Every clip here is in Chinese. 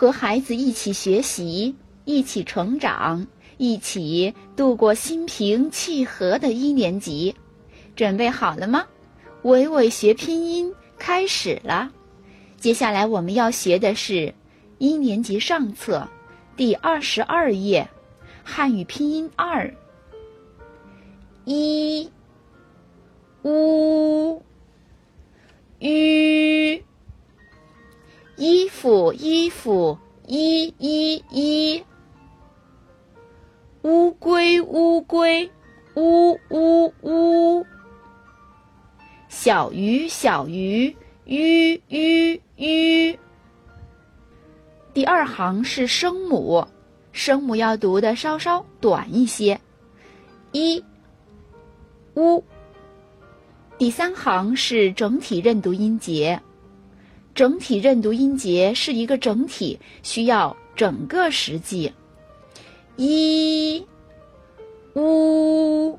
和孩子一起学习，一起成长，一起度过心平气和的一年级。准备好了吗？伟伟学拼音开始了。接下来我们要学的是一年级上册第二十二页汉语拼音二。一乌吁衣服衣服一一一乌龟乌龟呜呜呜小鱼小鱼吁吁吁。第二行是声母，声母要读的稍稍短一些。一乌。第三行是整体认读音节，整体认读音节是一个整体，需要整个时记。一乌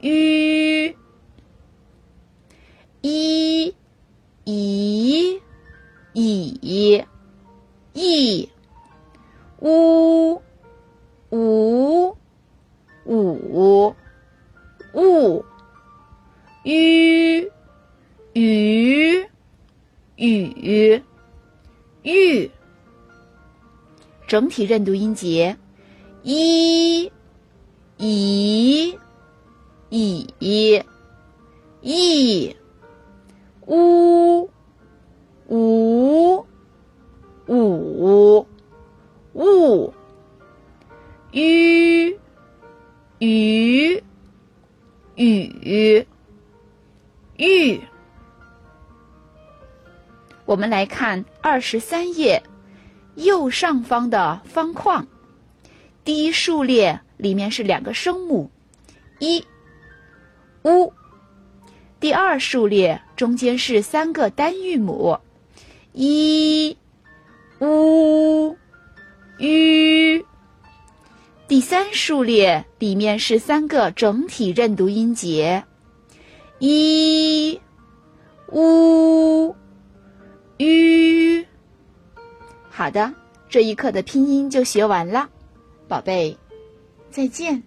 吁。一，以，以，一，乌，五，五，物，吁，雨，雨，玉。整体认读音节，一，以，以，一。乌，五，五，物，吁，雨，雨，玉。我们来看二十三页右上方的方框，第一数列里面是两个声母，一，u；。第二数列中间是三个单韵母，一、乌、吁。第三数列里面是三个整体认读音节，一、乌、好的，这一课的拼音就学完了，宝贝，再见。